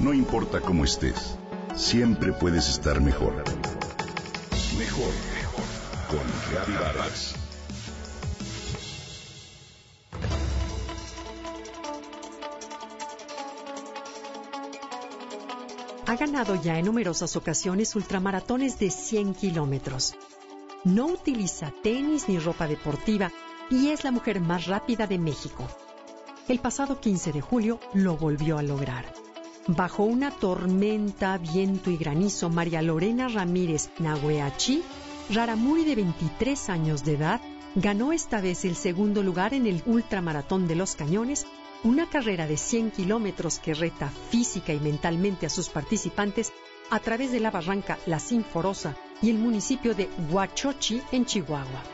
No importa cómo estés, siempre puedes estar mejor. Mejor, mejor. Con Reavivadas. Ha ganado ya en numerosas ocasiones ultramaratones de 100 kilómetros. No utiliza tenis ni ropa deportiva y es la mujer más rápida de México. El pasado 15 de julio lo volvió a lograr. Bajo una tormenta, viento y granizo, María Lorena Ramírez Nahueachi, Raramuri de 23 años de edad, ganó esta vez el segundo lugar en el Ultramaratón de los Cañones, una carrera de 100 kilómetros que reta física y mentalmente a sus participantes a través de la barranca La Sinforosa y el municipio de Huachochi en Chihuahua.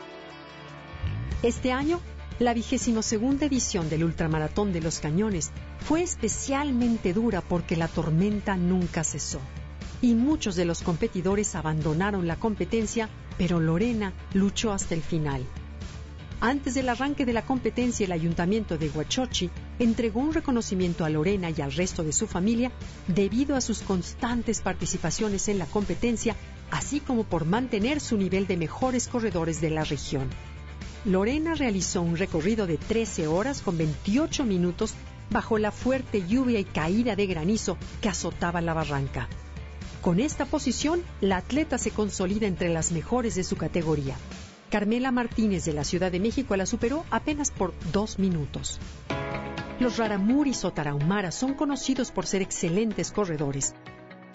Este año la vigésimo segunda edición del Ultramaratón de los Cañones fue especialmente dura porque la tormenta nunca cesó y muchos de los competidores abandonaron la competencia, pero Lorena luchó hasta el final. Antes del arranque de la competencia, el ayuntamiento de Huachochi entregó un reconocimiento a Lorena y al resto de su familia debido a sus constantes participaciones en la competencia, así como por mantener su nivel de mejores corredores de la región. Lorena realizó un recorrido de 13 horas con 28 minutos bajo la fuerte lluvia y caída de granizo que azotaba la barranca. Con esta posición, la atleta se consolida entre las mejores de su categoría. Carmela Martínez de la Ciudad de México la superó apenas por dos minutos. Los Raramuris o Tarahumaras son conocidos por ser excelentes corredores.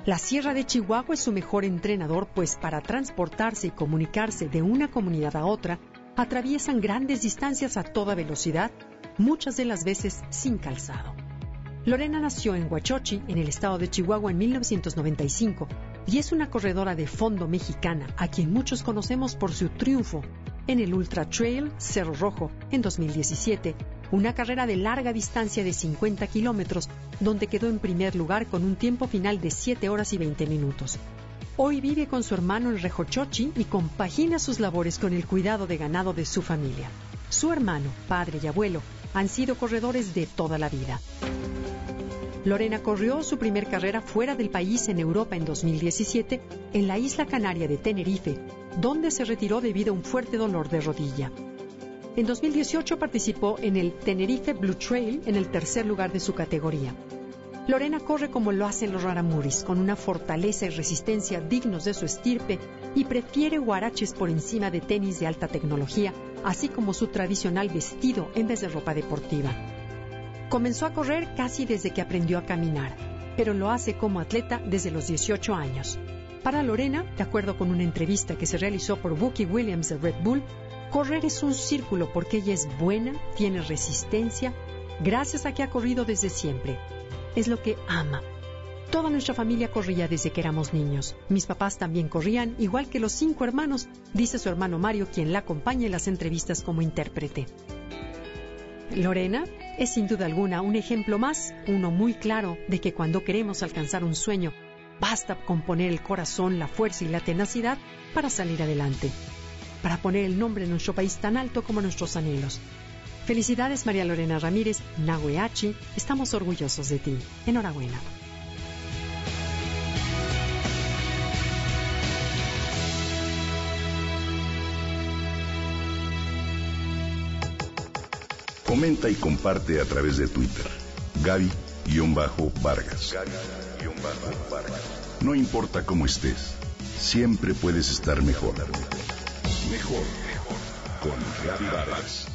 La Sierra de Chihuahua es su mejor entrenador, pues para transportarse y comunicarse de una comunidad a otra, atraviesan grandes distancias a toda velocidad, muchas de las veces sin calzado. Lorena nació en Huachochi, en el estado de Chihuahua, en 1995 y es una corredora de fondo mexicana, a quien muchos conocemos por su triunfo en el Ultra Trail Cerro Rojo en 2017, una carrera de larga distancia de 50 kilómetros, donde quedó en primer lugar con un tiempo final de 7 horas y 20 minutos. Hoy vive con su hermano en Rejochochi y compagina sus labores con el cuidado de ganado de su familia. Su hermano, padre y abuelo han sido corredores de toda la vida. Lorena corrió su primer carrera fuera del país en Europa en 2017 en la isla canaria de Tenerife, donde se retiró debido a un fuerte dolor de rodilla. En 2018 participó en el Tenerife Blue Trail en el tercer lugar de su categoría. Lorena corre como lo hacen los raramuris, con una fortaleza y resistencia dignos de su estirpe y prefiere guaraches por encima de tenis de alta tecnología, así como su tradicional vestido en vez de ropa deportiva. Comenzó a correr casi desde que aprendió a caminar, pero lo hace como atleta desde los 18 años. Para Lorena, de acuerdo con una entrevista que se realizó por Bucky Williams de Red Bull, correr es un círculo porque ella es buena, tiene resistencia, gracias a que ha corrido desde siempre es lo que ama. Toda nuestra familia corría desde que éramos niños. Mis papás también corrían, igual que los cinco hermanos, dice su hermano Mario, quien la acompaña en las entrevistas como intérprete. Lorena es sin duda alguna un ejemplo más, uno muy claro, de que cuando queremos alcanzar un sueño, basta con poner el corazón, la fuerza y la tenacidad para salir adelante, para poner el nombre de nuestro país tan alto como nuestros anhelos. Felicidades María Lorena Ramírez, Nahueachi, estamos orgullosos de ti. Enhorabuena. Comenta y comparte a través de Twitter. Gaby-Vargas. No importa cómo estés, siempre puedes estar mejor. Mejor, mejor. Con Gaby Vargas.